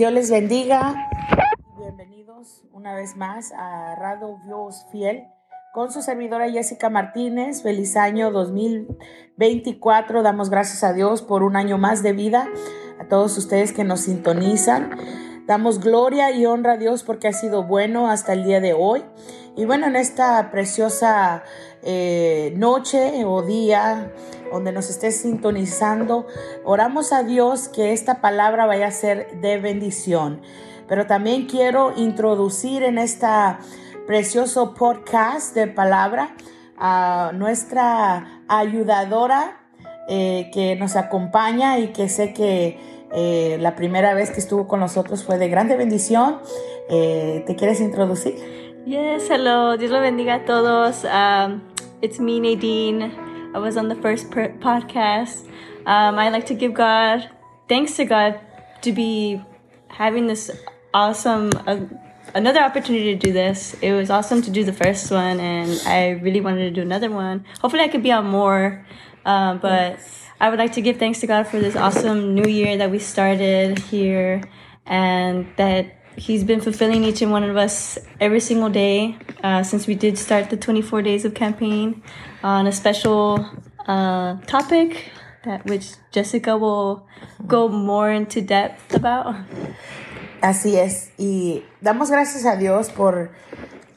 Dios les bendiga. Bienvenidos una vez más a Radio Dios Fiel con su servidora Jessica Martínez. Feliz año 2024. Damos gracias a Dios por un año más de vida. A todos ustedes que nos sintonizan. Damos gloria y honra a Dios porque ha sido bueno hasta el día de hoy. Y bueno, en esta preciosa eh, noche o día donde nos estés sintonizando, oramos a Dios que esta palabra vaya a ser de bendición. Pero también quiero introducir en esta precioso podcast de palabra a nuestra ayudadora eh, que nos acompaña y que sé que eh, la primera vez que estuvo con nosotros fue de grande bendición. Eh, ¿Te quieres introducir? Yes, hello. Dios lo bendiga a todos. Um, it's me, Nadine. I was on the first podcast. Um, I like to give God thanks to God to be having this awesome. Uh, another opportunity to do this. It was awesome to do the first one, and I really wanted to do another one. Hopefully, I could be on more. Um, but yes. I would like to give thanks to God for this awesome new year that we started here, and that He's been fulfilling each and one of us every single day uh, since we did start the 24 days of campaign on a special uh, topic that which Jessica will go more into depth about. Así es, y damos gracias a Dios por,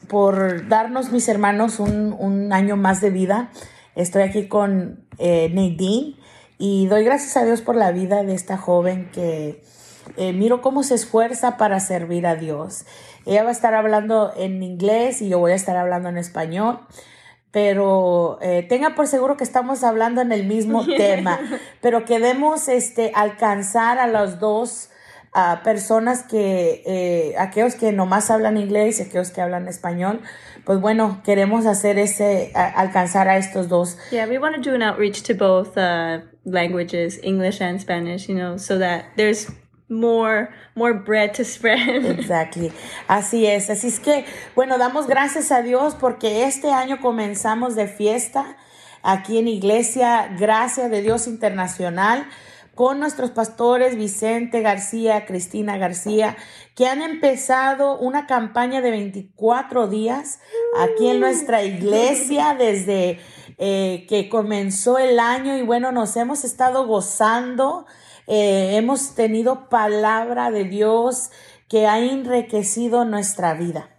por darnos, mis hermanos, un, un año más de vida. Estoy aquí con eh, Nadine y doy gracias a Dios por la vida de esta joven que eh, miro cómo se esfuerza para servir a Dios. Ella va a estar hablando en inglés y yo voy a estar hablando en español pero eh, tenga por seguro que estamos hablando en el mismo tema, pero queremos este, alcanzar a las dos uh, personas que, eh, aquellos que nomás hablan inglés y aquellos que hablan español, pues bueno, queremos hacer ese, uh, alcanzar a estos dos. Yeah, we want to do an outreach to both uh, languages, English and Spanish, you know, so that there's more, more bread to spread. Exactly. Así es. Así es que, bueno, damos gracias a Dios porque este año comenzamos de fiesta aquí en Iglesia Gracia de Dios Internacional con nuestros pastores Vicente García, Cristina García, que han empezado una campaña de 24 días aquí en nuestra iglesia desde eh, que comenzó el año y bueno, nos hemos estado gozando eh, hemos tenido palabra de Dios que ha enriquecido nuestra vida.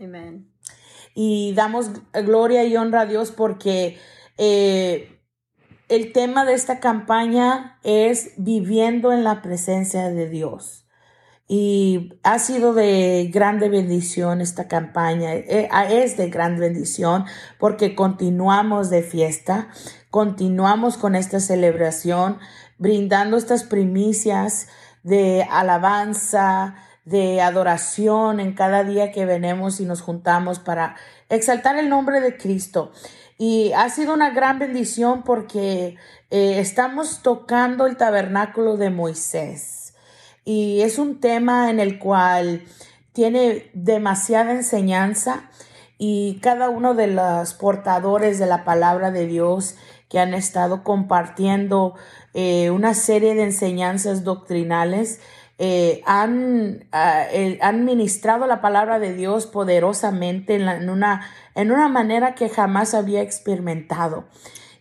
Y damos gloria y honra a Dios porque eh, el tema de esta campaña es viviendo en la presencia de Dios. Y ha sido de grande bendición esta campaña. Eh, es de gran bendición porque continuamos de fiesta, continuamos con esta celebración brindando estas primicias de alabanza, de adoración en cada día que venemos y nos juntamos para exaltar el nombre de Cristo. Y ha sido una gran bendición porque eh, estamos tocando el tabernáculo de Moisés. Y es un tema en el cual tiene demasiada enseñanza y cada uno de los portadores de la palabra de Dios que han estado compartiendo eh, una serie de enseñanzas doctrinales, eh, han, ah, han, ministrado la palabra de Dios poderosamente en, una, en una manera que jamás había experimentado.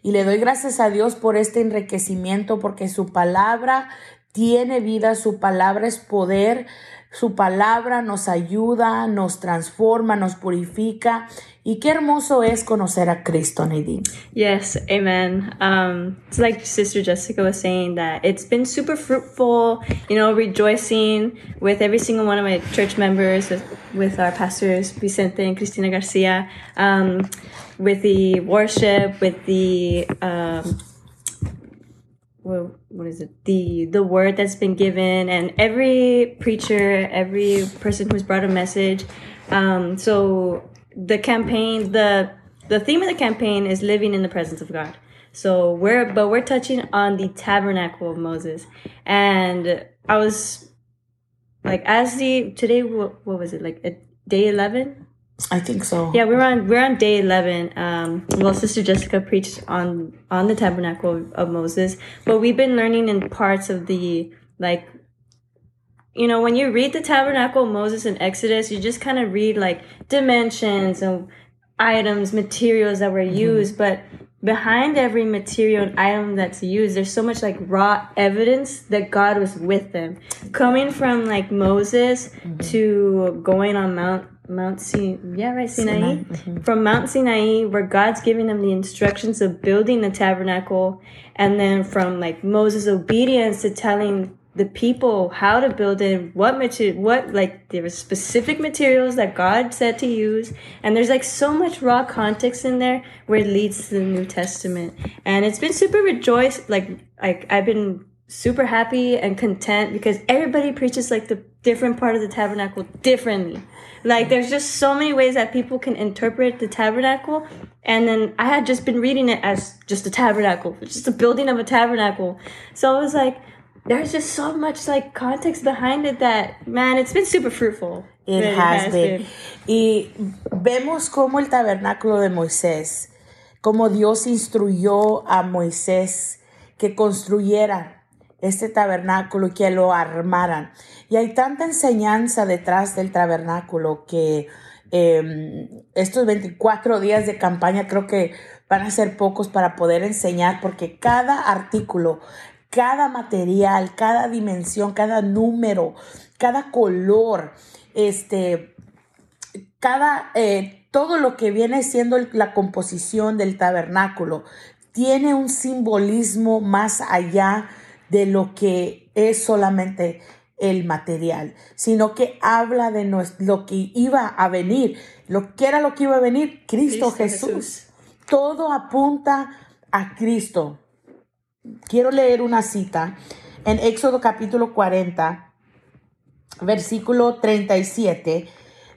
Y le doy gracias a Dios por este enriquecimiento, porque su palabra tiene vida, su palabra es poder, su palabra nos ayuda, nos transforma, nos purifica. Y qué hermoso es conocer a Cristo, Nadine. Yes, amen. Um, it's like Sister Jessica was saying that it's been super fruitful, you know, rejoicing with every single one of my church members, with, with our pastors, Vicente and Cristina Garcia, um, with the worship, with the, um, what is it? The the word that's been given and every preacher every person who's brought a message um, so the campaign the the theme of the campaign is living in the presence of god. So we're but we're touching on the tabernacle of moses. And i was like as the today what, what was it like a day 11 I think so. Yeah, we're on we're on day eleven. Um, well, Sister Jessica preached on on the tabernacle of, of Moses, but we've been learning in parts of the like you know, when you read the tabernacle, Moses and Exodus, you just kind of read like dimensions and items, materials that were used, but behind every material and item that's used, there's so much like raw evidence that God was with them. Coming from like Moses mm-hmm. to going on Mount Mount Sinai, yeah, right, Sinai. Mm-hmm. From Mount Sinai, where God's giving them the instructions of building the tabernacle, and then from like Moses' obedience to telling the people how to build it, what material, what like there were specific materials that God said to use, and there's like so much raw context in there where it leads to the New Testament, and it's been super rejoiced. Like like I've been super happy and content because everybody preaches like the different part of the tabernacle differently. Like there's just so many ways that people can interpret the tabernacle. And then I had just been reading it as just a tabernacle, just a building of a tabernacle. So I was like, there's just so much like context behind it that man, it's been super fruitful. It has been. Y vemos cómo el tabernáculo de Moisés, cómo Dios instruyó a Moisés que construyera este tabernáculo y que lo armaran. Y hay tanta enseñanza detrás del tabernáculo que eh, estos 24 días de campaña creo que van a ser pocos para poder enseñar porque cada artículo, cada material, cada dimensión, cada número, cada color, este, cada, eh, todo lo que viene siendo la composición del tabernáculo tiene un simbolismo más allá de lo que es solamente el material, sino que habla de lo que iba a venir, lo que era lo que iba a venir, Cristo, Cristo Jesús. Jesús. Todo apunta a Cristo. Quiero leer una cita en Éxodo capítulo 40, versículo 37,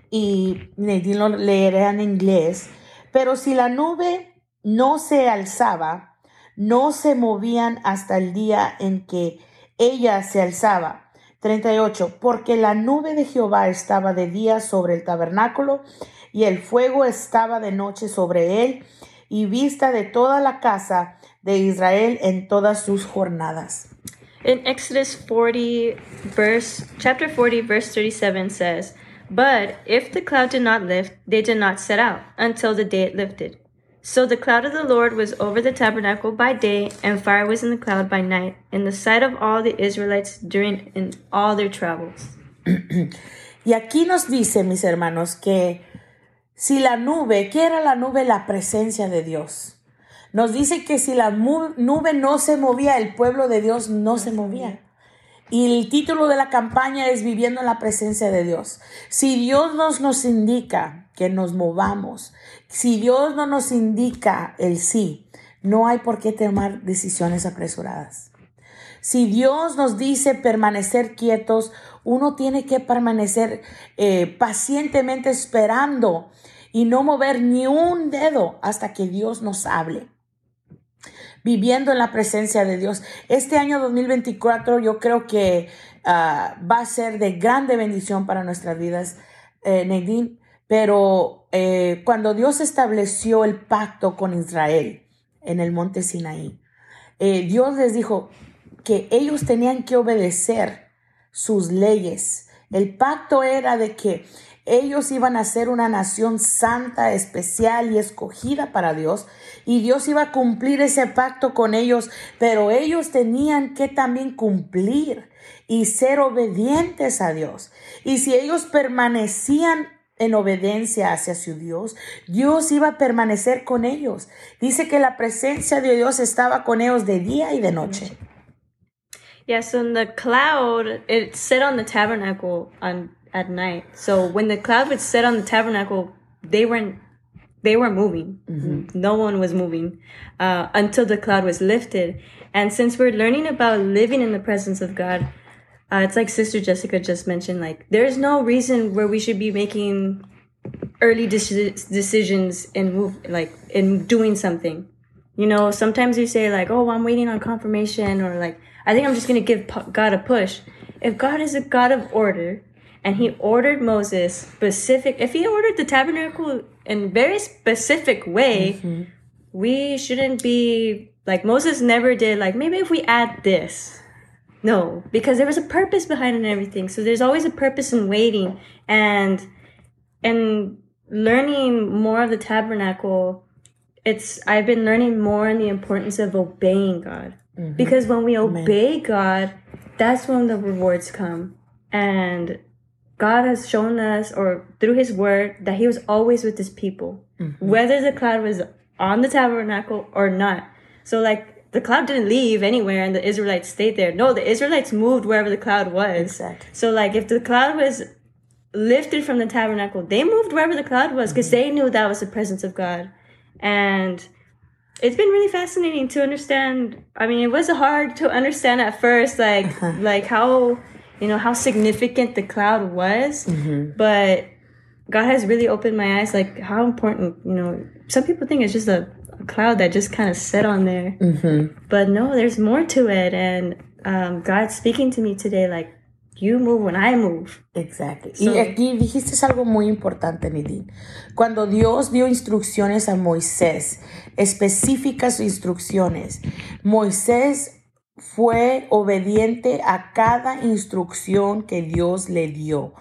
y lo leeré en inglés. Pero si la nube no se alzaba, no se movían hasta el día en que ella se alzaba. 38. Porque la nube de Jehová estaba de día sobre el tabernáculo y el fuego estaba de noche sobre él y vista de toda la casa de Israel en todas sus jornadas. In Exodus 40, verse chapter 40, verse 37 says, But if the cloud did not lift, they did not set out until the day it lifted. So the cloud of the Lord was over the tabernacle by day, and fire was in the cloud by night, in the sight of all the Israelites during in all their travels. Y aquí nos dice, mis hermanos, que si la nube, ¿qué era la nube? La presencia de Dios. Nos dice que si la nube no se movía, el pueblo de Dios no se movía. Y el título de la campaña es Viviendo en la presencia de Dios. Si Dios nos, nos indica que nos movamos, si Dios no nos indica el sí, no hay por qué tomar decisiones apresuradas. Si Dios nos dice permanecer quietos, uno tiene que permanecer eh, pacientemente esperando y no mover ni un dedo hasta que Dios nos hable. Viviendo en la presencia de Dios. Este año 2024 yo creo que ah, va a ser de grande bendición para nuestras vidas, eh. Pero eh, cuando Dios estableció el pacto con Israel en el monte Sinaí, eh, Dios les dijo que ellos tenían que obedecer sus leyes. El pacto era de que ellos iban a ser una nación santa, especial y escogida para Dios. Y Dios iba a cumplir ese pacto con ellos, pero ellos tenían que también cumplir y ser obedientes a Dios. Y si ellos permanecían en obediencia hacia su Dios, Dios iba a permanecer con ellos. Dice que la presencia de Dios estaba con ellos de día y de noche. So in the cloud, it set on the tabernacle on at night. So when the cloud would set on the tabernacle, they weren't they were moving. No one was moving uh, until the cloud was lifted. And since we're learning about living in the presence of God, uh, it's like Sister Jessica just mentioned. Like there's no reason where we should be making early deci- decisions and move like in doing something. You know, sometimes you say like, "Oh, I'm waiting on confirmation," or like, "I think I'm just gonna give God a push." If God is a God of order, and He ordered Moses specific, if He ordered the tabernacle in very specific way, mm-hmm. we shouldn't be like Moses never did. Like maybe if we add this, No, because there was a purpose behind it and everything. So there's always a purpose in waiting and and learning more of the tabernacle. It's I've been learning more in the importance of obeying God. Mm-hmm. Because when we obey God, that's when the rewards come. And God has shown us, or through His Word, that He was always with His people, mm-hmm. whether the cloud was on the tabernacle or not. So, like, the cloud didn't leave anywhere and the Israelites stayed there. No, the Israelites moved wherever the cloud was. Exactly. So, like, if the cloud was lifted from the tabernacle, they moved wherever the cloud was because mm-hmm. they knew that was the presence of God. And it's been really fascinating to understand. I mean, it was hard to understand at first, like like how you know how significant the cloud was, but God has really opened my eyes, like how important. You know, some people think it's just a, a cloud that just kind of set on there, but no, there's more to it. And um, God's speaking to me today, like you move when I move. Exacto. So- y aquí dijiste algo muy importante, Nidin. Cuando Dios dio instrucciones a Moisés, específicas instrucciones, Moisés fue obediente a cada instrucción que Dios le dio.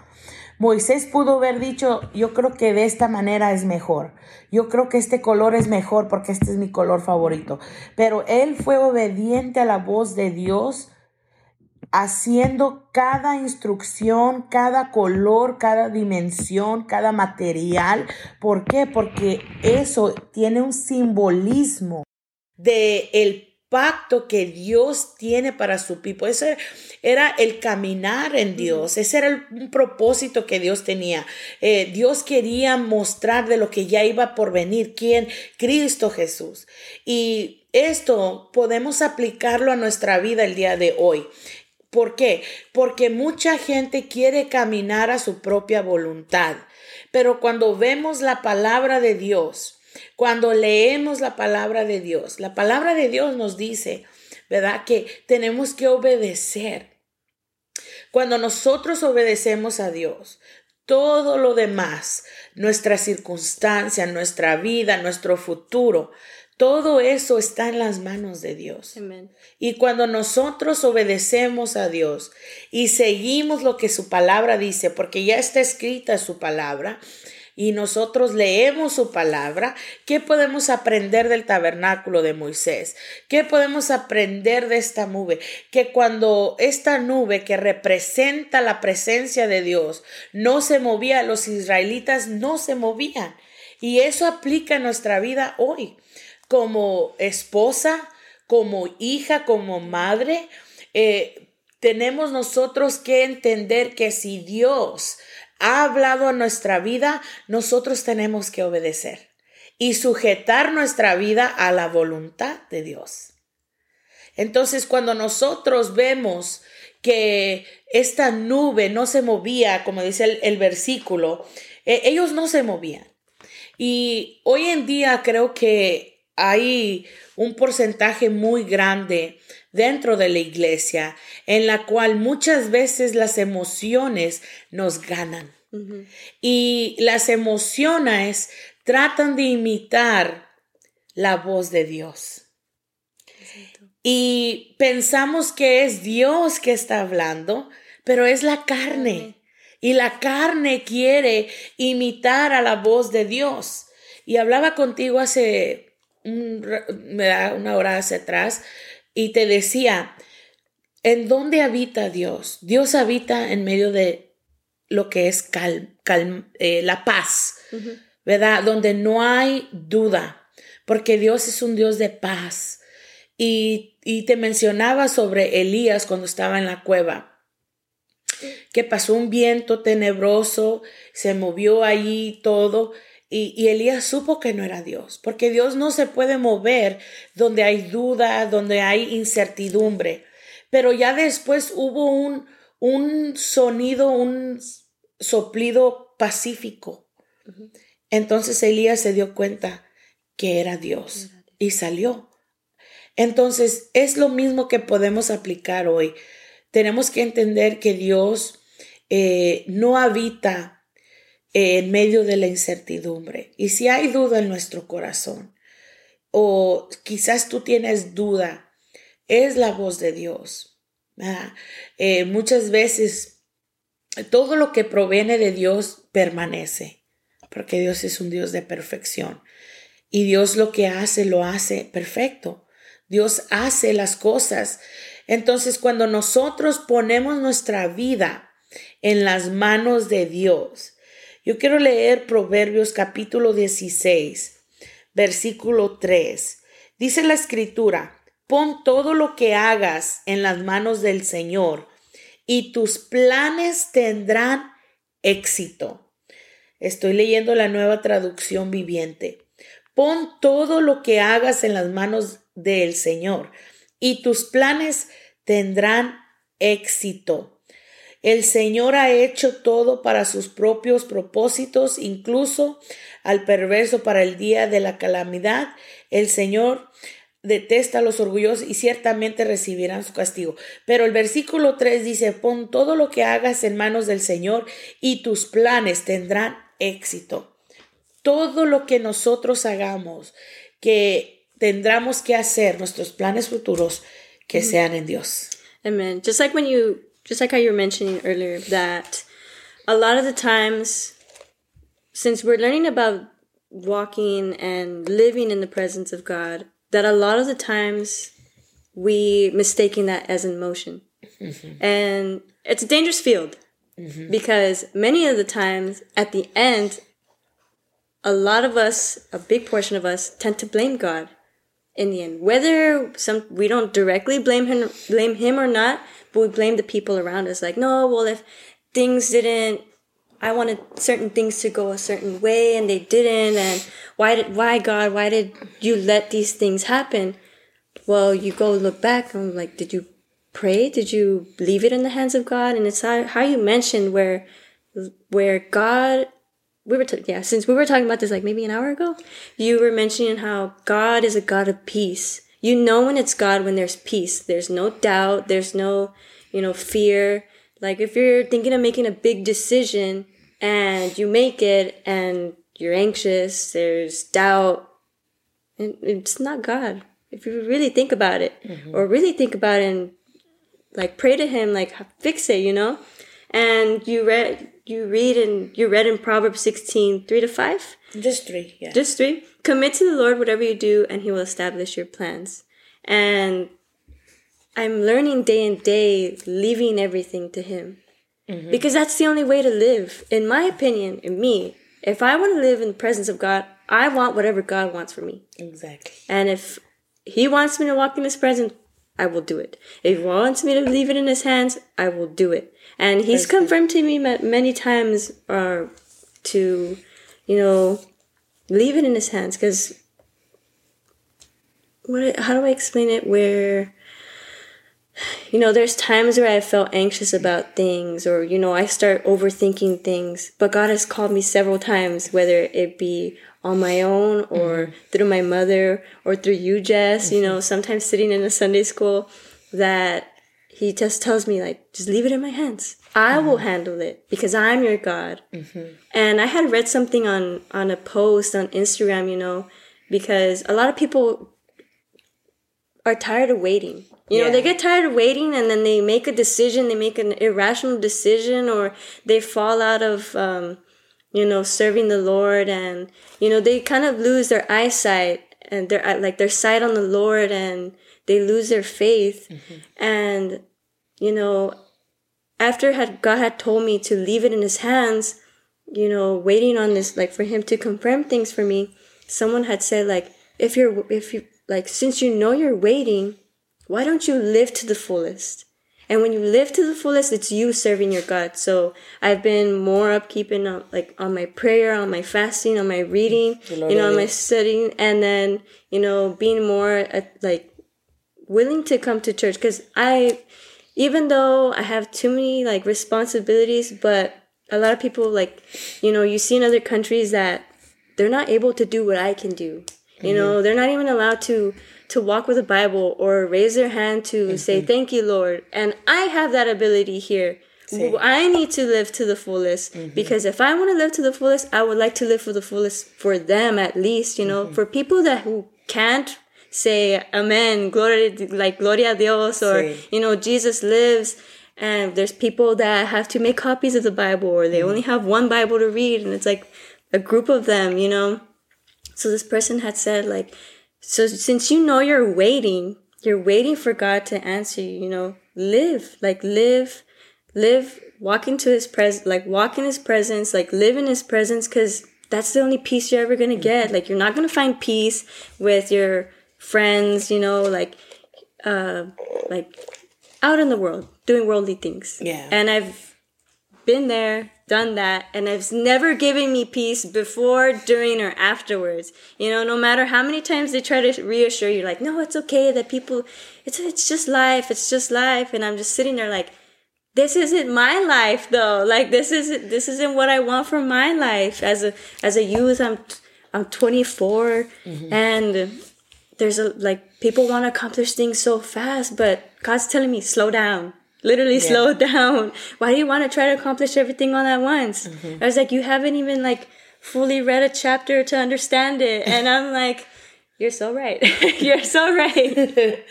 Moisés pudo haber dicho, yo creo que de esta manera es mejor. Yo creo que este color es mejor porque este es mi color favorito. Pero él fue obediente a la voz de Dios haciendo cada instrucción, cada color, cada dimensión, cada material. ¿Por qué? Porque eso tiene un simbolismo de el pacto que Dios tiene para su pueblo. Ese era el caminar en Dios. Ese era el, un propósito que Dios tenía. Eh, Dios quería mostrar de lo que ya iba por venir. ¿Quién? Cristo Jesús. Y esto podemos aplicarlo a nuestra vida el día de hoy. ¿Por qué? Porque mucha gente quiere caminar a su propia voluntad. Pero cuando vemos la palabra de Dios, cuando leemos la palabra de Dios, la palabra de Dios nos dice, ¿verdad? Que tenemos que obedecer. Cuando nosotros obedecemos a Dios, todo lo demás, nuestra circunstancia, nuestra vida, nuestro futuro, todo eso está en las manos de Dios. Amen. Y cuando nosotros obedecemos a Dios y seguimos lo que su palabra dice, porque ya está escrita su palabra, y nosotros leemos su palabra, ¿qué podemos aprender del tabernáculo de Moisés? ¿Qué podemos aprender de esta nube? Que cuando esta nube que representa la presencia de Dios no se movía, los israelitas no se movían. Y eso aplica a nuestra vida hoy. Como esposa, como hija, como madre, eh, tenemos nosotros que entender que si Dios ha hablado a nuestra vida, nosotros tenemos que obedecer y sujetar nuestra vida a la voluntad de Dios. Entonces, cuando nosotros vemos que esta nube no se movía, como dice el, versículo, eh, ellos no se movían. Y hoy en día creo que hay un porcentaje muy grande dentro de la iglesia en la cual muchas veces las emociones nos ganan. Y las emociones tratan de imitar la voz de Dios. Y pensamos que es Dios que está hablando, pero es la carne. Y la carne quiere imitar a la voz de Dios. Y hablaba contigo hace un una hora hacia atrás y te decía, ¿en dónde habita Dios? Dios habita en medio de lo que es cal- cal- eh, la paz, ¿verdad? Donde no hay duda, porque Dios es un Dios de paz. Y, y te mencionaba sobre Elías cuando estaba en la cueva, que pasó un viento tenebroso, se movió allí todo, y, y Elías supo que no era Dios, porque Dios no se puede mover donde hay duda, donde hay incertidumbre. Pero ya después hubo un, un sonido, un soplido pacífico. Entonces Elías se dio cuenta que era Dios y salió. Entonces es lo mismo que podemos aplicar hoy. Tenemos que entender que Dios eh, no habita en medio de la incertidumbre. Y si hay duda en nuestro corazón, o quizás tú tienes duda, es la voz de Dios. Eh, muchas veces todo lo que proviene de Dios permanece, porque Dios es un Dios de perfección. Y Dios lo que hace, lo hace perfecto. Dios hace las cosas. Entonces, cuando nosotros ponemos nuestra vida en las manos de Dios, yo quiero leer Proverbios capítulo 16, versículo 3. Dice la escritura, pon todo lo que hagas en las manos del Señor y tus planes tendrán éxito. Estoy leyendo la nueva traducción viviente. Pon todo lo que hagas en las manos del Señor y tus planes tendrán éxito. El Señor ha hecho todo para sus propios propósitos, incluso al perverso para el día de la calamidad. El Señor detesta a los orgullosos y ciertamente recibirán su castigo. Pero el versículo 3 dice, pon todo lo que hagas en manos del Señor y tus planes tendrán éxito. Todo lo que nosotros hagamos, que tendremos que hacer, nuestros planes futuros, que sean en Dios. Amen. Just like when you, just like how you were mentioning earlier, that a lot of the times, since we're learning about walking and living in the presence of God, that a lot of the times we mistaking that as emotion. Mm-hmm. And it's a dangerous field mm-hmm. because many of the times at the end, a lot of us, a big portion of us, tend to blame God in the end. Whether some we don't directly blame him blame him or not, but we blame the people around us. Like, no, well if things didn't I wanted certain things to go a certain way and they didn't and why did why God, why did you let these things happen? Well, you go look back and like, did you pray? Did you leave it in the hands of God? And it's how, how you mentioned where where God we were t- yeah since we were talking about this like maybe an hour ago you were mentioning how god is a god of peace you know when it's god when there's peace there's no doubt there's no you know fear like if you're thinking of making a big decision and you make it and you're anxious, there's doubt, and it's not God. If you really think about it, mm-hmm. or really think about it and like pray to Him, like fix it, you know. And you read, you read, and you read in Proverbs 16, 3 to 5. Just three, yeah. Just three. Commit to the Lord whatever you do, and He will establish your plans. And I'm learning day and day, leaving everything to Him. Mm-hmm. Because that's the only way to live. In my opinion, in me, if I want to live in the presence of God, I want whatever God wants for me. Exactly. And if He wants me to walk in His presence, I will do it. If He wants me to leave it in His hands, I will do it. And He's to me many times uh, to, you know, leave it in His hands. Because, what? How do I explain it? Where you know, there's times where I felt anxious about things or, you know, I start overthinking things, but God has called me several times, whether it be on my own or mm-hmm. through my mother or through you, Jess, mm-hmm. you know, mm-hmm. sometimes sitting in a Sunday school that he just tells me like, just leave it in my hands. I mm-hmm. will handle it because I'm your God. Mm-hmm. And I had read something on, on a post on Instagram, you know, because a lot of people are tired of waiting you know, yeah. they get tired of waiting and then they make a decision, they make an irrational decision or they fall out of, um, you know, serving the Lord and, you know, they kind of lose their eyesight and their, uh, like their sight on the Lord and they lose their faith. Mm-hmm. And, you know, after had God had told me to leave it in his hands, you know, waiting on this, like for him to confirm things for me, someone had said like, if you're, if you, like, since you know you're waiting, why don't you live to the fullest? And when you live to the fullest, it's you serving your God. So I've been more up keeping up, like on my prayer, on my fasting, on my reading, you know, on my studying, and then you know being more uh, like willing to come to church because I, even though I have too many like responsibilities, but a lot of people like, you know, you see in other countries that they're not able to do what I can do. You mm-hmm. know, they're not even allowed to to walk with a Bible or raise their hand to mm-hmm. say, Thank you, Lord. And I have that ability here. Same. I need to live to the fullest mm-hmm. because if I want to live to the fullest, I would like to live for the fullest for them at least, you know, mm-hmm. for people that who can't say amen, gloria, like gloria a Dios, or, Sí. you know, Jesus lives. And there's people that have to make copies of the Bible, or they mm. only have one Bible to read, and it's like a group of them, you know. So this person had said, like, so since you know you're waiting, you're waiting for God to answer you, you know, live, like live, live, walk into his presence, like walk in his presence, like live in his presence, because that's the only peace you're ever gonna get. Mm-hmm. Like you're not gonna find peace with your friends, you know, like, uh, like out in the world doing worldly things. Yeah. And I've been there, done that, and it's never given me peace before, during, or afterwards. You know, no matter how many times they try to reassure you, like, no, it's okay that people, it's it's just life, it's just life, and I'm just sitting there like, this isn't my life though. Like this isn't this isn't what I want for my life as a as a youth. I'm I'm 24, and there's a like people want to accomplish things so fast, but God's telling me slow down. Literally slow down. Why do you want to try to accomplish everything all at once? Mm-hmm. I was like, you haven't even like fully read a chapter to understand it, and I'm like, you're so right. you're so right.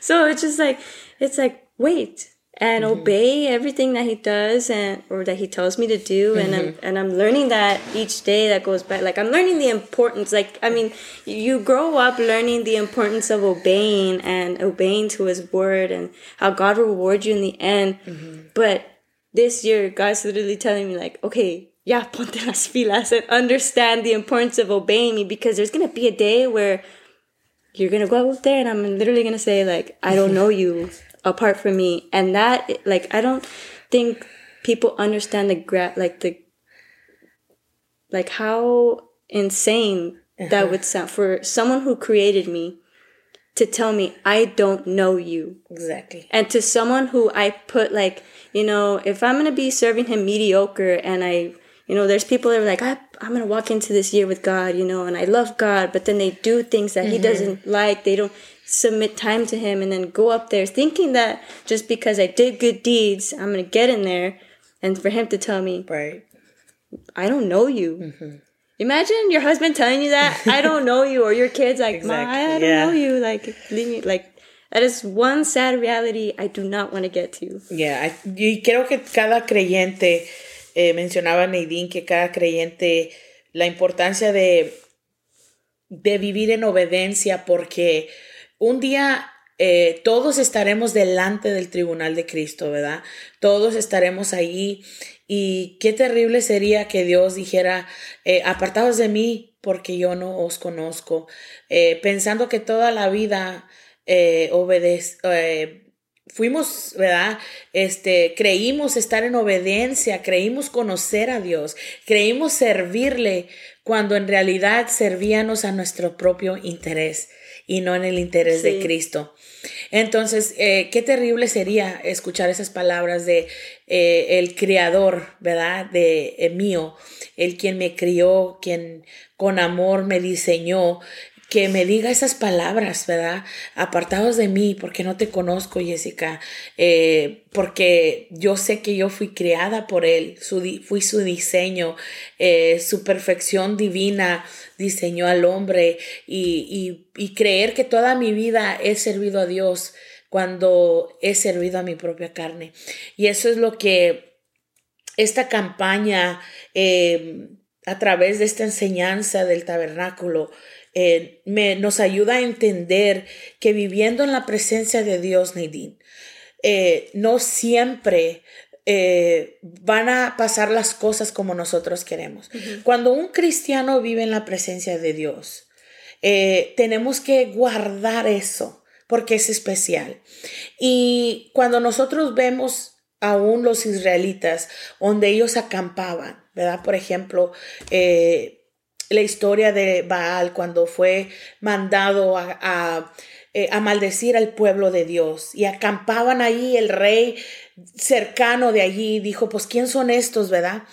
so it's just like it's like wait and mm-hmm. obey everything that he does and or that he tells me to do. And I'm mm-hmm. and I'm learning that each day that goes by. Like I'm learning the importance like I mean you grow up learning the importance of obeying and obeying to his word and how God will reward you in the end. Mm-hmm. But this year God's literally telling me like okay yeah ponte las filas and understand the importance of obeying me because there's gonna be a day where you're gonna go out there and I'm literally gonna say like I don't know you apart from me and that like I don't think people understand the gra- like the like how insane that uh-huh. would sound for someone who created me to tell me I don't know you Exactly. and to someone who I put like, you know, if I'm gonna be serving him mediocre and I, you know, there's people that are like, I, I'm gonna walk into this year with God, you know, and I love God, but then they do things that he mm-hmm. doesn't like. They don't submit time to him and then go up there thinking that just because I did good deeds, I'm gonna get in there and for him to tell me, Right. I don't know you. Imagine your husband telling you that I don't know you, or your kids like, "Ma, Exactly, I don't yeah. know you." Like, leave me. Like, that is one sad reality I do not want to get to. Yeah, I- y creo que cada creyente, eh, mencionaba Nadine que cada creyente, la importancia de, de vivir en obediencia, porque un día eh, todos estaremos delante del tribunal de Cristo, ¿verdad? Todos estaremos ahí. Y qué terrible sería que Dios dijera, eh, apartados de mí, porque yo no os conozco, Eh, pensando que toda la vida eh, fuimos, ¿verdad? Este, creímos estar en obediencia, creímos conocer a Dios, creímos servirle cuando en realidad servíamos a nuestro propio interés y no en el interés de. Cristo. Entonces, eh, qué terrible sería escuchar esas palabras de eh, el creador, ¿verdad? De eh, mío, el quien me crió, quien con amor me diseñó, que me diga esas palabras, ¿verdad? Apartados de mí, porque no te conozco, Jessica, eh, porque yo sé que yo fui creada por Él, fui su diseño, eh, su perfección divina diseñó al hombre y creer que toda mi vida he servido a Dios cuando he servido a mi propia carne. Y eso es lo que esta campaña, eh, a través de esta enseñanza del tabernáculo, eh, me, nos ayuda a entender que viviendo en la presencia de Dios, Nadine, eh, no siempre eh, van a pasar las cosas como nosotros queremos. Cuando un cristiano vive en la presencia de Dios, tenemos que guardar eso porque es especial. Y cuando nosotros vemos aún los israelitas, donde ellos acampaban, ¿verdad? Por ejemplo, eh, la historia de Baal cuando fue mandado a, a, eh, a maldecir al pueblo de Dios y acampaban ahí el rey cercano de allí dijo, pues ¿quién son estos, verdad?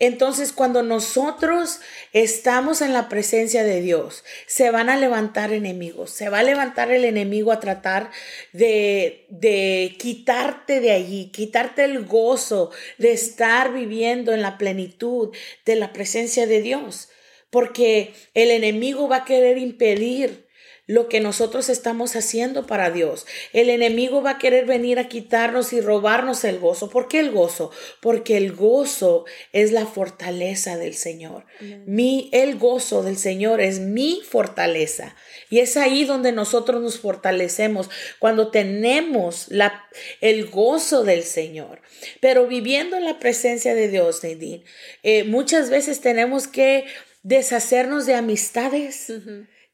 Entonces, cuando nosotros estamos en la presencia de Dios, se van a levantar enemigos, se va a levantar el enemigo a tratar de, de quitarte de allí, quitarte el gozo de estar viviendo en la plenitud de la presencia de Dios, porque el enemigo va a querer impedir lo que nosotros estamos haciendo para Dios. El enemigo va a querer venir a quitarnos y robarnos el gozo. ¿Por qué el gozo? Porque el gozo es la fortaleza del Señor. Mi, el gozo del Señor es mi fortaleza. Y es ahí donde nosotros nos fortalecemos, cuando tenemos la, el gozo del Señor. Pero viviendo en la presencia de Dios, Nadine, eh, muchas veces tenemos que deshacernos de amistades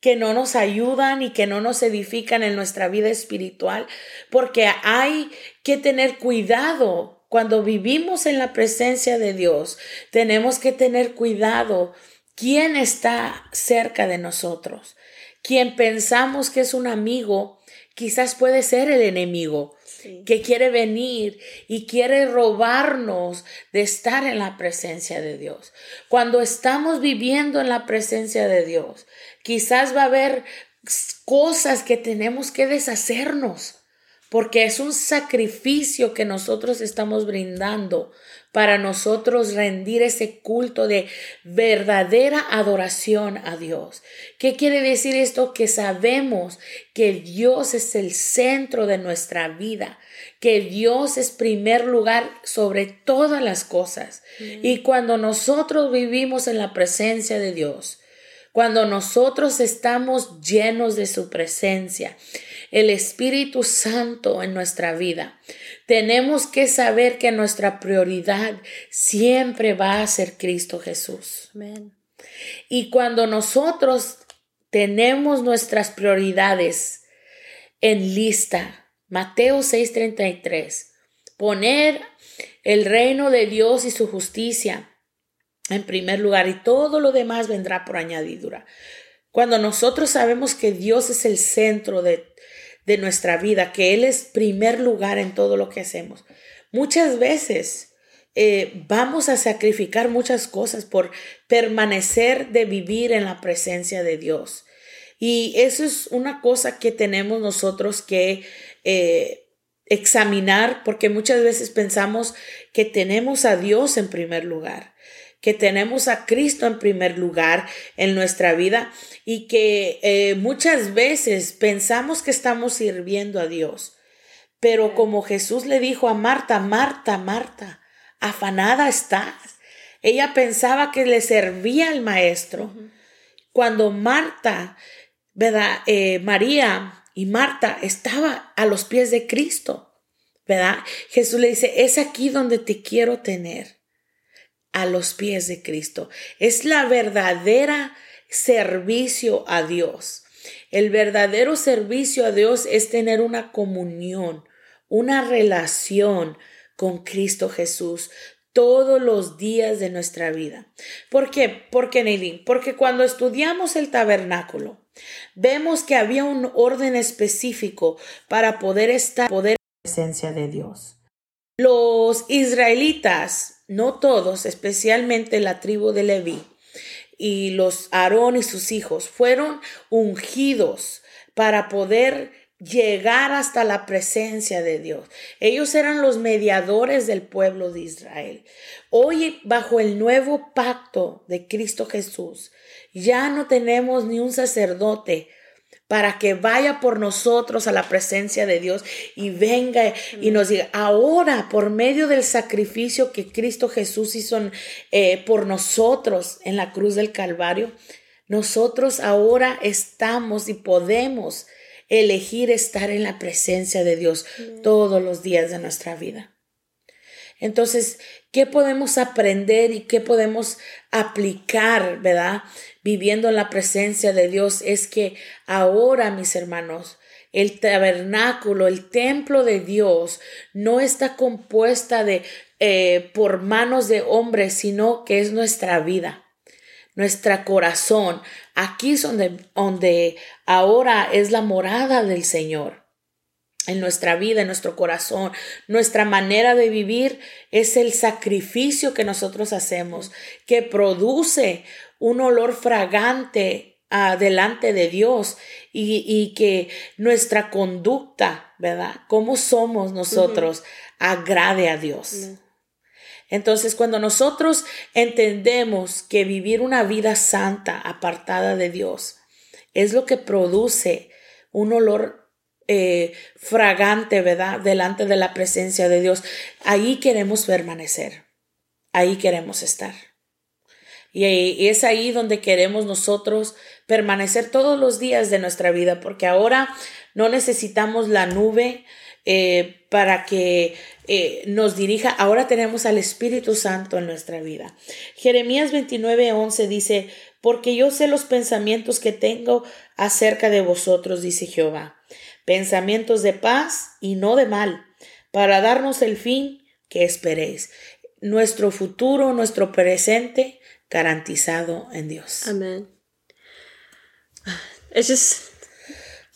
que no nos ayudan y que no nos edifican en nuestra vida espiritual, porque hay que tener cuidado cuando vivimos en la presencia de Dios. Tenemos que tener cuidado quién está cerca de nosotros. Quien pensamos que es un amigo, quizás puede ser el enemigo que quiere venir y quiere robarnos de estar en la presencia de Dios. Cuando estamos viviendo en la presencia de Dios, quizás va a haber cosas que tenemos que deshacernos porque es un sacrificio que nosotros estamos brindando para nosotros rendir ese culto de verdadera adoración a Dios. ¿Qué quiere decir esto? Que sabemos que Dios es el centro de nuestra vida, que Dios es primer lugar sobre todas las cosas. Y cuando nosotros vivimos en la presencia de Dios, cuando nosotros estamos llenos de su presencia, el Espíritu Santo en nuestra vida. Tenemos que saber que nuestra prioridad siempre va a ser Cristo Jesús. Y cuando nosotros tenemos nuestras prioridades en lista, Mateo 6:33, poner el reino de Dios y su justicia en primer lugar y todo lo demás vendrá por añadidura. Cuando nosotros sabemos que Dios es el centro de de nuestra vida, que Él es primer lugar en todo lo que hacemos. Muchas veces eh, vamos a sacrificar muchas cosas por permanecer de vivir en la presencia de Dios. Y eso es una cosa que tenemos nosotros que eh, examinar porque muchas veces pensamos que tenemos a Dios en primer lugar que tenemos a Cristo en primer lugar en nuestra vida y que eh, muchas veces pensamos que estamos sirviendo a Dios. Pero como Jesús le dijo a Marta, Marta, Marta, afanada estás. Ella pensaba que le servía al maestro. Cuando Marta, ¿verdad? Eh, María y Marta estaba a los pies de Cristo, ¿verdad? Jesús le dice, es aquí donde te quiero tener a los pies de Cristo. Es la verdadera servicio a Dios. El verdadero servicio a Dios es tener una comunión, una relación con Cristo Jesús todos los días de nuestra vida. ¿Por qué? Porque, Neilín, porque cuando estudiamos el tabernáculo, vemos que había un orden específico para poder estar, poder en la presencia de Dios. Los israelitas no todos, especialmente la tribu de Leví y los Aarón y sus hijos, fueron ungidos para poder llegar hasta la presencia de Dios. Ellos eran los mediadores del pueblo de Israel. Hoy, bajo el nuevo pacto de Cristo Jesús, ya no tenemos ni un sacerdote para que vaya por nosotros a la presencia de Dios y venga y nos diga, ahora por medio del sacrificio que Cristo Jesús hizo eh, por nosotros en la cruz del Calvario, nosotros ahora estamos y podemos elegir estar en la presencia de Dios todos los días de nuestra vida. Entonces, ¿qué podemos aprender y qué podemos aplicar, verdad? Viviendo en la presencia de Dios es que ahora, mis hermanos, el tabernáculo, el templo de Dios, no está compuesta de eh, por manos de hombres, sino que es nuestra vida, nuestro corazón. Aquí es donde, donde ahora es la morada del Señor en nuestra vida, en nuestro corazón. Nuestra manera de vivir es el sacrificio que nosotros hacemos, que produce un olor fragante uh, delante de Dios y, y, que nuestra conducta, ¿verdad? Cómo somos nosotros, agrade a Dios. Entonces, cuando nosotros entendemos que vivir una vida santa, apartada de Dios, es lo que produce un olor eh, fragante, ¿verdad? Delante de la presencia de Dios. Ahí queremos permanecer, ahí queremos estar. Y, es ahí donde queremos nosotros permanecer todos los días de nuestra vida, porque ahora no necesitamos la nube eh, para que eh, nos dirija. Ahora tenemos al Espíritu Santo en nuestra vida. Jeremías 29, 11 dice, porque yo sé los pensamientos que tengo acerca de vosotros, dice Jehová, pensamientos de paz y no de mal, para darnos el fin que esperéis. Nuestro futuro, nuestro presente, garantizado en Dios. Amen. It's just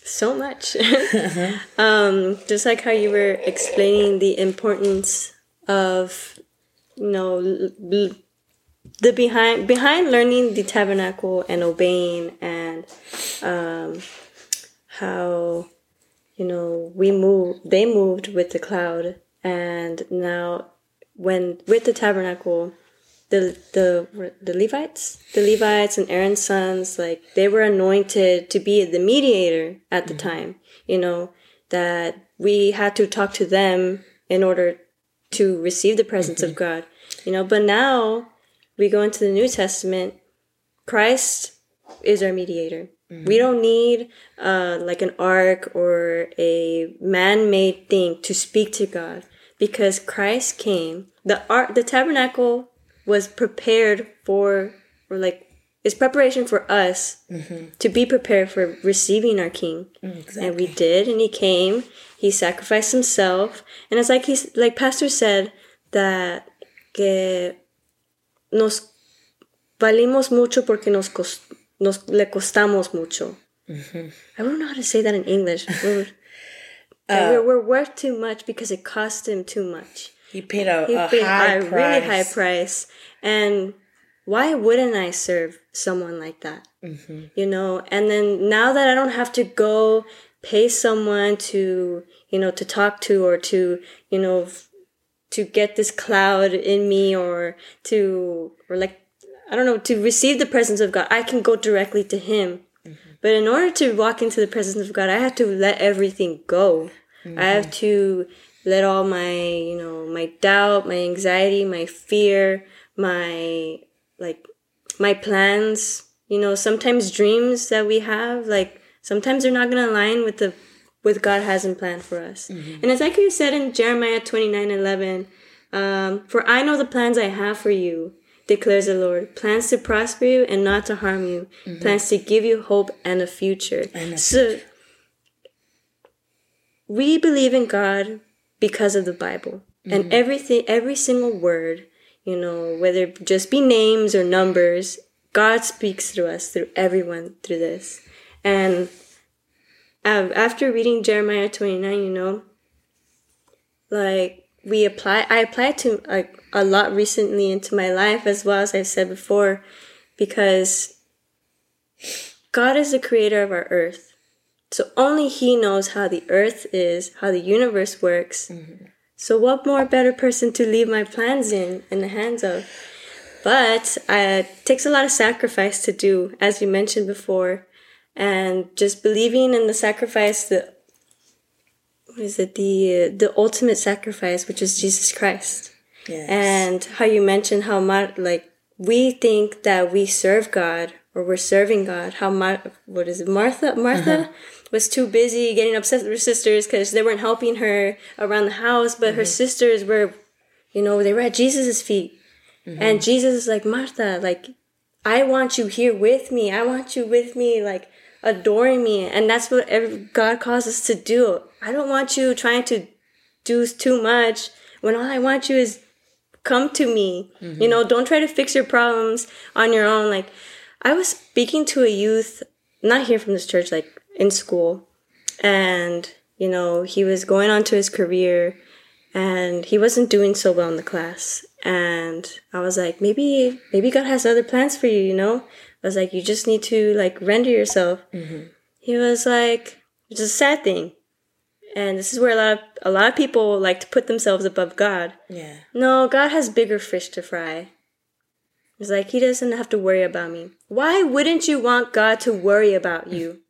so much. um, just like how you were explaining the importance of, you know, the behind behind learning the tabernacle and obeying and um, how you know we move they moved with the cloud and now when with the tabernacle the the the Levites, the Levites and Aaron's sons, like they were anointed to be the mediator at the mm-hmm. time. You know that we had to talk to them in order to receive the presence mm-hmm. of God. You know, but now we go into the New Testament. Christ is our mediator. Mm-hmm. We don't need uh, like an ark or a man-made thing to speak to God because Christ came. The ark, the tabernacle was prepared for, or like, is preparation for us mm-hmm. to be prepared for receiving our King. Exactly. And we did, and He came. He sacrificed Himself, and it's like He's like Pastor said that que nos valimos mucho porque nos, cost, nos le costamos mucho. Mm-hmm. I don't know how to say that in English. We're, uh, we're, we're worth too much because it cost him too much. He paid a, he a paid high a price. really high price. And why wouldn't I serve someone like that? Mm-hmm. You know, and then now that I don't have to go pay someone to, you know, to talk to or to, you know, to get this cloud in me or to, or like, I don't know, to receive the presence of God, I can go directly to Him. Mm-hmm. But in order to walk into the presence of God, I have to let everything go. Mm-hmm. I have to let all my, you know, my doubt, my anxiety, my fear, my, like, my plans, you know, sometimes dreams that we have, like, sometimes they're not going to align with the, with God has in plan for us. Mm-hmm. And it's like you said in Jeremiah 29 11, um, for I know the plans I have for you, declares the Lord. Plans to prosper you and not to harm you. Mm-hmm. Plans to give you hope and a future. And a so, future. we believe in God because of the Bible. Mm-hmm. And everything, every single word, you know, whether it just be names or numbers, God speaks through us, through everyone, through this. And after reading Jeremiah 29, you know, like we apply, I applied to like a lot recently into my life as well as I've said before, because God is the creator of our earth. So only He knows how the earth is, how the universe works. Mm-hmm. So what more better person to leave my plans in in the hands of? But uh, it takes a lot of sacrifice to do, as you mentioned before, and just believing in the sacrifice, the what is it, the the ultimate sacrifice, which is Jesus Christ. Yes. And how you mentioned how much like we think that we serve God or we're serving God. How Mar- what is it, Martha? Martha. Uh-huh was too busy getting upset with her sisters because they weren't helping her around the house, but mm-hmm. her sisters were, you know, they were at Jesus' feet. Mm-hmm. And Jesus is like, Martha, like, I want you here with me. I want you with me, like, adoring me. And that's what God calls us to do. I don't want you trying to do too much when all I want you is come to me. Mm-hmm. You know, don't try to fix your problems on your own. Like, I was speaking to a youth, not here from this church, like in school and you know he was going on to his career and he wasn't doing so well in the class and i was like maybe maybe god has other plans for you you know i was like you just need to like render yourself mm-hmm. he was like it's a sad thing and this is where a lot of a lot of people like to put themselves above god yeah no god has bigger fish to fry It's like he doesn't have to worry about me. Why wouldn't you want God to worry about you?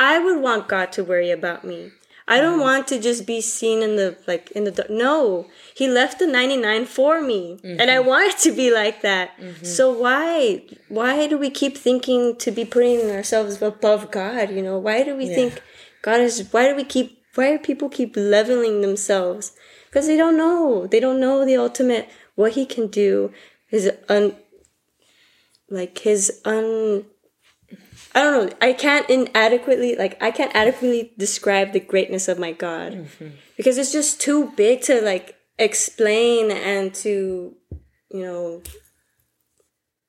I would want God to worry about me. I don't mm. want to just be seen in the like in the dark. No, he left the 99 for me and I mm-hmm. want it to be like that. Mm-hmm. So why why do we keep thinking to be putting ourselves above God, you know? Why do we Yeah. think God is why do we keep why do people keep leveling themselves? Because they don't know. They don't know the ultimate what he can do his un like his un I don't know. I can't inadequately like I can't adequately describe the greatness of my God mm-hmm. because it's just too big to like explain and to you know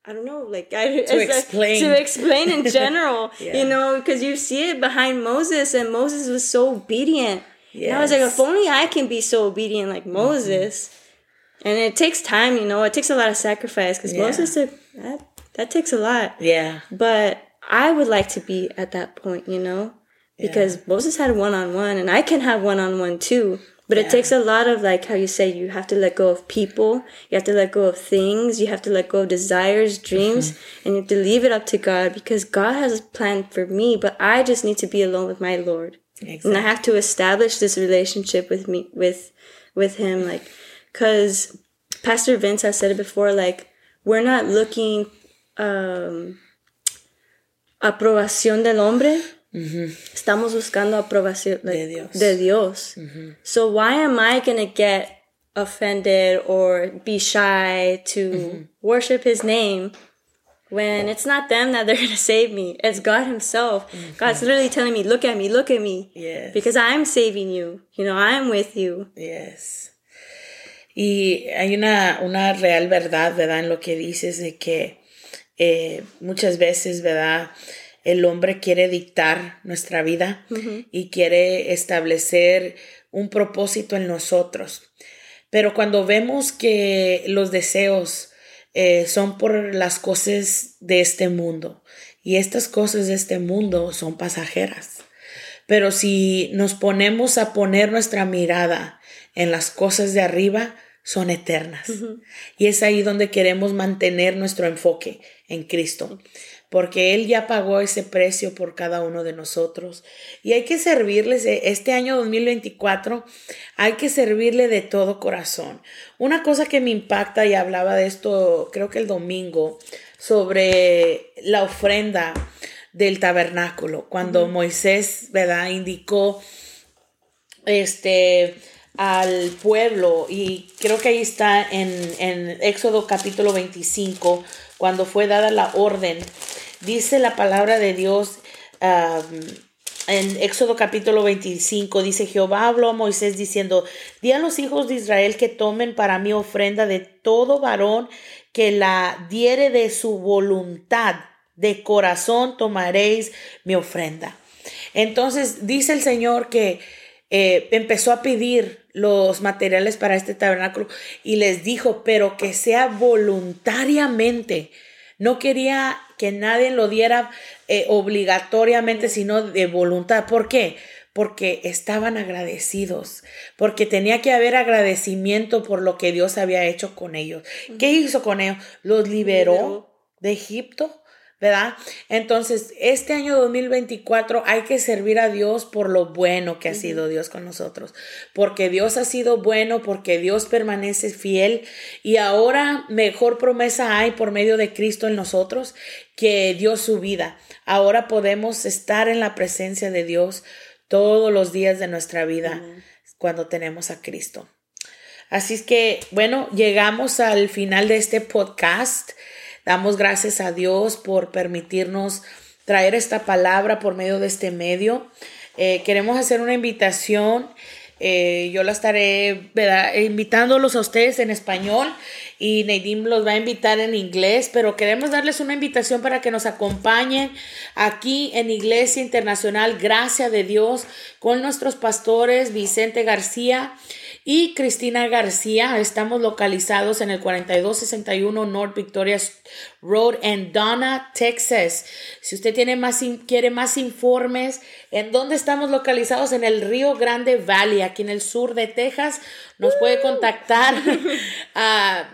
I don't know like I to explain. to explain in general Yeah. you know because you see it behind Moses and Moses was so obedient and I was like if only I can be so obedient like mm-hmm. Moses and it takes time you know it takes a lot of sacrifice because Yeah. Moses took that that takes a lot Yeah. but I would like to be at that point, you know, because Moses had one on one, and I can have one on one too. But it takes a lot of like how you say you have to let go of people, you have to let go of things, you have to let go of desires, dreams, and you have to leave it up to God because God has a plan for me, but I just need to be alone with my Lord. And I have to establish this relationship with me with with him like cuz Pastor Vince has said it before like we're not looking um aprobación del hombre. Estamos buscando aprobación like, De Dios. de Dios. So why am I going to get offended or be shy to worship his name when it's not them that they're going to save me? It's God himself. God's literally telling me, "Look at me, look at me." Yes. Because I'm saving you. You know, I'm with you. Yes. Y hay una, una real verdad, ¿verdad? En lo que dices de que eh, muchas veces, ¿verdad? El hombre quiere dictar nuestra vida y quiere establecer un propósito en nosotros. Pero cuando vemos que los deseos eh, son por las cosas de este mundo y estas cosas de este mundo son pasajeras. Pero si nos ponemos a poner nuestra mirada en las cosas de arriba, son eternas. Y es ahí donde queremos mantener nuestro enfoque en Cristo. Porque Él ya pagó ese precio por cada uno de nosotros. Y hay que servirles, eh, este año 2024, hay que servirle de todo corazón. Una cosa que me impacta, y hablaba de esto creo que el domingo, sobre la ofrenda del tabernáculo, cuando Moisés, ¿verdad?, indicó este al pueblo y creo que ahí está en, en Éxodo capítulo 25 cuando fue dada la orden dice la palabra de Dios en Éxodo capítulo 25 dice Jehová habló a Moisés diciendo di a los hijos de Israel que tomen para mí ofrenda de todo varón que la diere de su voluntad. De corazón tomaréis mi ofrenda entonces dice el Señor que eh, empezó a pedir los materiales para este tabernáculo y les dijo, pero que sea voluntariamente. No quería que nadie lo diera eh, obligatoriamente, sino de voluntad. ¿Por qué? Porque estaban agradecidos, porque tenía que haber agradecimiento por lo que Dios había hecho con ellos. ¿Qué hizo con ellos? Los liberó Liberó. de Egipto, ¿verdad? Entonces, este año 2024 hay que servir a Dios por lo bueno que ha sido Dios con nosotros, porque Dios ha sido bueno, porque Dios permanece fiel y ahora mejor promesa hay por medio de Cristo en nosotros que dio su vida. Ahora podemos estar en la presencia de Dios todos los días de nuestra vida cuando tenemos a Cristo. Así es que, bueno, llegamos al final de este podcast. Damos gracias a Dios por permitirnos traer esta palabra por medio de este medio. Eh, queremos hacer una invitación. eh, yo la estaré invitándolos a ustedes en español y Nadine los va a invitar en inglés, pero queremos darles una invitación para que nos acompañen aquí en Iglesia Internacional Gracia de Dios con nuestros pastores Vicente García y Cristina García. Estamos localizados en el 4261 North Victoria Road en Donna, Texas. Si usted tiene más, quiere más informes, ¿en dónde estamos localizados? En el Río Grande Valley, aquí en el sur de Texas. Nos puede contactar ah,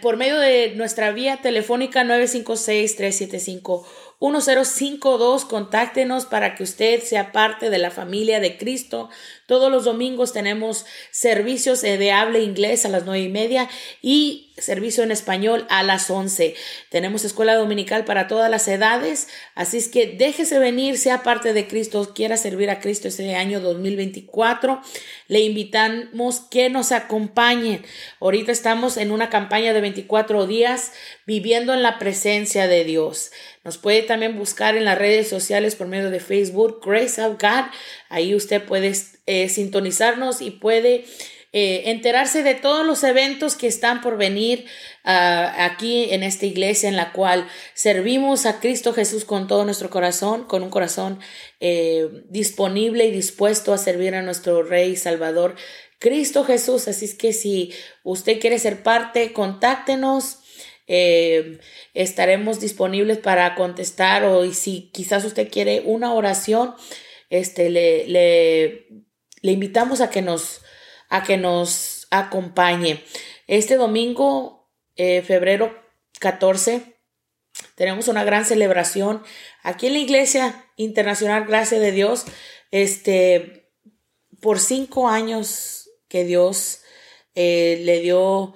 por medio de nuestra vía telefónica 956-375. 1052, contáctenos para que usted sea parte de la familia de Cristo. Todos los domingos tenemos servicios de habla inglés a las nueve y media y servicio en español a las 11. Tenemos escuela dominical para todas las edades, así es que déjese venir, sea parte de Cristo, quiera servir a Cristo este año 2024. Le invitamos que nos acompañen. Ahorita estamos en una campaña de 24 días viviendo en la presencia de Dios. Nos puede también buscar en las redes sociales por medio de Facebook, Grace of God. Ahí usted puede eh, sintonizarnos y puede eh, enterarse de todos los eventos que están por venir ah, aquí en esta iglesia en la cual servimos a Cristo Jesús con todo nuestro corazón, con un corazón eh, disponible y dispuesto a servir a nuestro Rey y Salvador, Cristo Jesús. Así es que si usted quiere ser parte, contáctenos. Estaremos disponibles para contestar o si quizás usted quiere una oración, este, le, le invitamos a que nos a que nos acompañe. Este domingo, eh, febrero 14, tenemos una gran celebración aquí en la Iglesia Internacional Gracia de Dios. Este, por cinco años que Dios eh, le dio,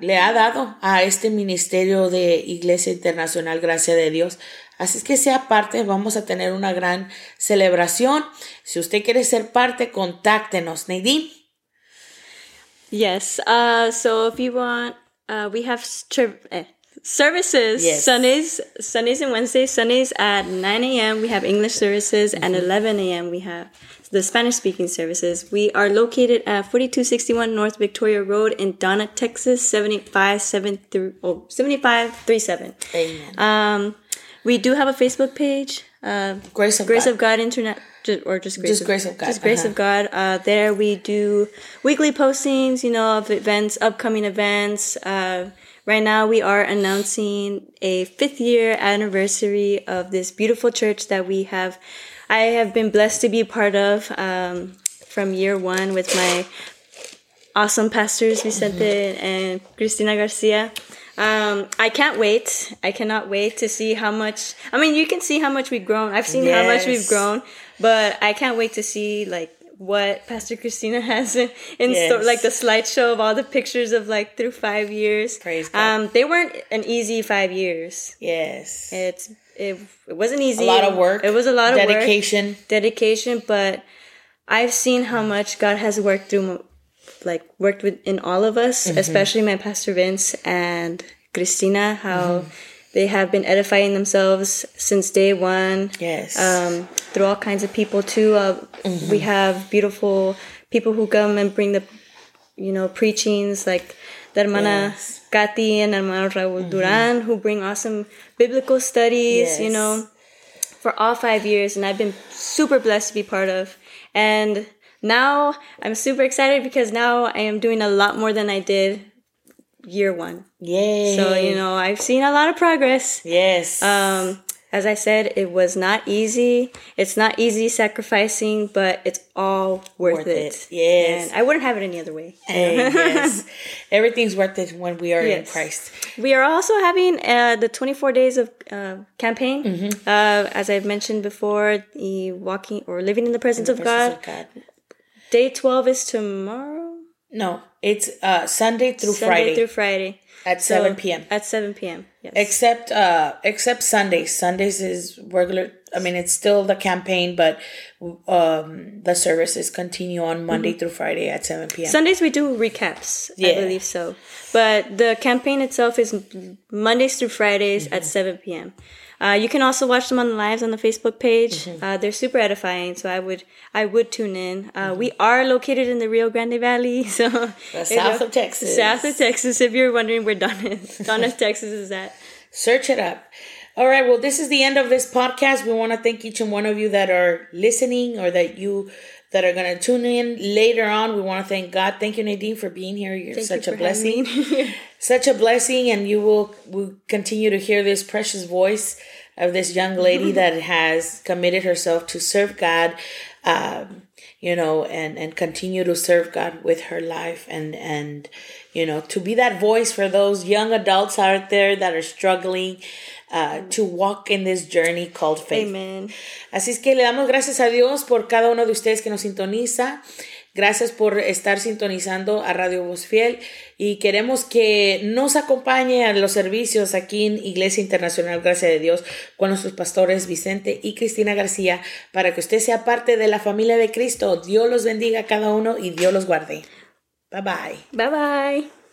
le ha dado a este ministerio de Iglesia Internacional Gracia de Dios. Así es que sea parte, vamos a tener una gran celebración. Si usted quiere ser parte, contáctenos. Nadine. Yes. Uh, so if you want, uh, we have eh, services yes. Sundays, Sundays and Wednesdays. Sundays at 9 a.m. We have English services, mm-hmm. and 11 a.m. we have the Spanish speaking services. We are located at 4261 North Victoria Road in Donna, Texas, 7573, oh, 7537. Amen. Um, we do have a Facebook page. Uh, Grace of Grace God. of God Internet, or just Grace, just of, Grace of God. Just Grace uh-huh. of God. Uh, there we do weekly postings, you know, of events, upcoming events. Uh, right now we are announcing a fifth year anniversary of this beautiful church that we have. I have been blessed to be a part of um, from year one with my awesome pastors Vicente mm-hmm. and Cristina Garcia. Um, I can't wait. I cannot wait to see how much. I mean, you can see how much we've grown. I've seen yes. how much we've grown, but I can't wait to see like what Pastor Christina has in, in yes. store, like the slideshow of all the pictures of like through five years. Praise God. Um, they weren't an easy five years. Yes, it's it, it wasn't easy. A lot of work. It was a lot of dedication. Dedication, but I've seen how much God has worked through like worked with in all of us, mm-hmm. especially my pastor Vince and Christina, how mm-hmm. they have been edifying themselves since day one. Yes. Um, through all kinds of people too. Uh, mm-hmm. We have beautiful people who come and bring the, you know, preachings like the hermana yes. Katy and hermano Raul mm-hmm. Duran who bring awesome biblical studies. Yes. You know, for all five years, and I've been super blessed to be part of. And now I'm super excited because now I am doing a lot more than I did year one. Yay. So, you know, I've seen a lot of progress. Yes. Um, as I said, it was not easy. It's not easy sacrificing, but it's all worth, worth it. it. Yes. And I wouldn't have it any other way. Hey, yes. Everything's worth it when we are yes. in Christ. We are also having uh, the 24 days of uh, campaign. Mm-hmm. Uh, as I've mentioned before, the walking or living in the presence, in the of, presence God. of God. Day 12 is tomorrow. No, it's uh, Sunday through Sunday Friday. Sunday through Friday. At so, 7 p.m. At 7 p.m. Yes. Except uh except Sundays. Sundays is regular I mean it's still the campaign, but um the services continue on Monday mm-hmm. through Friday at 7 p.m. Sundays we do recaps. Yeah. I believe so. But the campaign itself is Mondays through Fridays mm-hmm. at 7 p.m. Uh, you can also watch them on the lives on the Facebook page. Mm-hmm. Uh, they're super edifying, so I would I would tune in. Uh, mm-hmm. We are located in the Rio Grande Valley, so south of Texas. South of Texas. If you're wondering where Donna is. Donna Texas is at, search it up. All right. Well, this is the end of this podcast. We want to thank each and one of you that are listening or that you that are going to tune in later on. We want to thank God. Thank you, Nadine, for being here. You're thank such you a blessing. such a blessing, and you will will continue to hear this precious voice of this young lady that has committed herself to serve God um, you know, and, and continue to serve God with her life and, and, you know, to be that voice for those young adults out there that are struggling uh, to walk in this journey called faith. Amen. Así es que le damos gracias a Dios por cada uno de ustedes que nos sintoniza. Gracias por estar sintonizando a Radio Voz Fiel y queremos que nos acompañe a los servicios aquí en Iglesia Internacional, gracias a Dios, con nuestros pastores Vicente y Cristina García, para que usted sea parte de la familia de Cristo. Dios los bendiga a cada uno y Dios los guarde. Bye bye. Bye bye.